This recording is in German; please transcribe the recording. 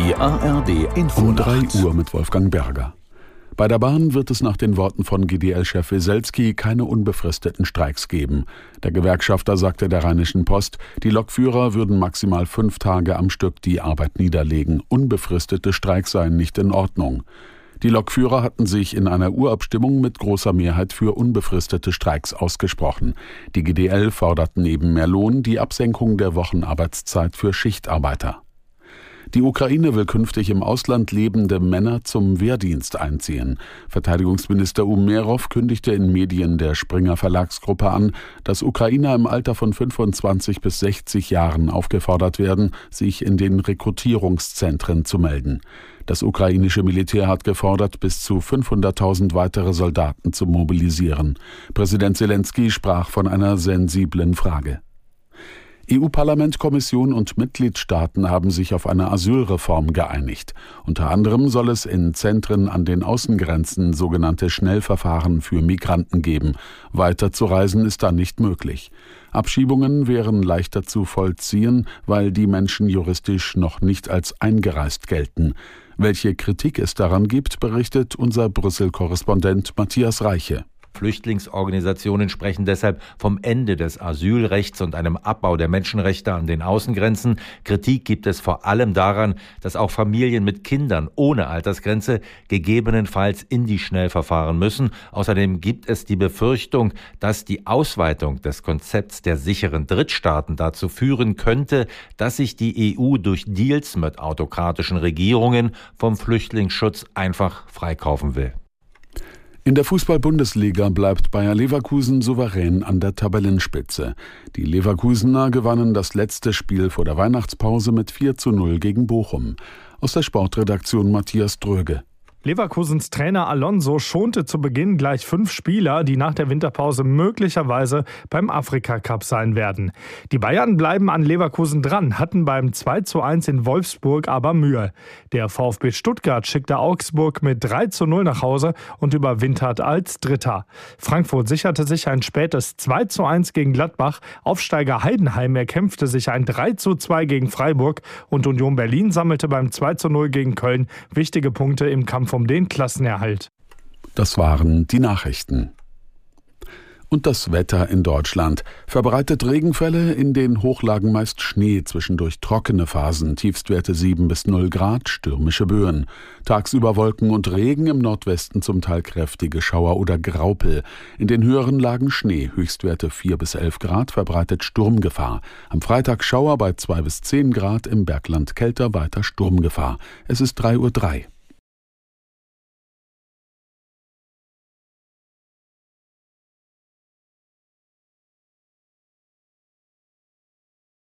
ARD Info um 3 Uhr mit Wolfgang Berger. Bei der Bahn wird es nach den Worten von GDL-Chef Weselski keine unbefristeten Streiks geben. Der Gewerkschafter sagte der Rheinischen Post, die Lokführer würden maximal fünf Tage am Stück die Arbeit niederlegen. Unbefristete Streiks seien nicht in Ordnung. Die Lokführer hatten sich in einer Urabstimmung mit großer Mehrheit für unbefristete Streiks ausgesprochen. Die GDL fordert neben mehr Lohn die Absenkung der Wochenarbeitszeit für Schichtarbeiter. Die Ukraine will künftig im Ausland lebende Männer zum Wehrdienst einziehen. Verteidigungsminister Umerov kündigte in Medien der Springer Verlagsgruppe an, dass Ukrainer im Alter von 25 bis 60 Jahren aufgefordert werden, sich in den Rekrutierungszentren zu melden. Das ukrainische Militär hat gefordert, bis zu 500.000 weitere Soldaten zu mobilisieren. Präsident Zelensky sprach von einer sensiblen Frage. EU-Parlament, Kommission und Mitgliedstaaten haben sich auf eine Asylreform geeinigt. Unter anderem soll es in Zentren an den Außengrenzen sogenannte Schnellverfahren für Migranten geben. Weiter zu reisen ist dann nicht möglich. Abschiebungen wären leichter zu vollziehen, weil die Menschen juristisch noch nicht als eingereist gelten. Welche Kritik es daran gibt, berichtet unser Brüssel-Korrespondent Matthias Reiche. Flüchtlingsorganisationen sprechen deshalb vom Ende des Asylrechts und einem Abbau der Menschenrechte an den Außengrenzen. Kritik gibt es vor allem daran, dass auch Familien mit Kindern ohne Altersgrenze gegebenenfalls in die Schnellverfahren müssen. Außerdem gibt es die Befürchtung, dass die Ausweitung des Konzepts der sicheren Drittstaaten dazu führen könnte, dass sich die EU durch Deals mit autokratischen Regierungen vom Flüchtlingsschutz einfach freikaufen will. In der Fußball-Bundesliga bleibt Bayer Leverkusen souverän an der Tabellenspitze. Die Leverkusener gewannen das letzte Spiel vor der Weihnachtspause mit 4 zu 0 gegen Bochum. Aus der Sportredaktion Matthias Dröge. Leverkusens Trainer Alonso schonte zu Beginn gleich fünf Spieler, die nach der Winterpause möglicherweise beim Afrika Cup sein werden. Die Bayern bleiben an Leverkusen dran, hatten beim 2 zu 1 in Wolfsburg aber Mühe. Der VfB Stuttgart schickte Augsburg mit 3 zu 0 nach Hause und überwintert als Dritter. Frankfurt sicherte sich ein spätes 2 zu 1 gegen Gladbach. Aufsteiger Heidenheim erkämpfte sich ein 3 zu 2 gegen Freiburg und Union Berlin sammelte beim 2 zu 0 gegen Köln wichtige Punkte im Kampf Um den Klassenerhalt. Das waren die Nachrichten. Und das Wetter in Deutschland verbreitet Regenfälle, in den Hochlagen meist Schnee, zwischendurch trockene Phasen, Tiefstwerte 7 bis 0 Grad, stürmische Böen. Tagsüber Wolken und Regen, im Nordwesten zum Teil kräftige Schauer oder Graupel. In den höheren Lagen Schnee, Höchstwerte 4 bis 11 Grad, verbreitet Sturmgefahr. Am Freitag Schauer bei 2 bis 10 Grad, im Bergland kälter, weiter Sturmgefahr. Es ist 3.03 Uhr.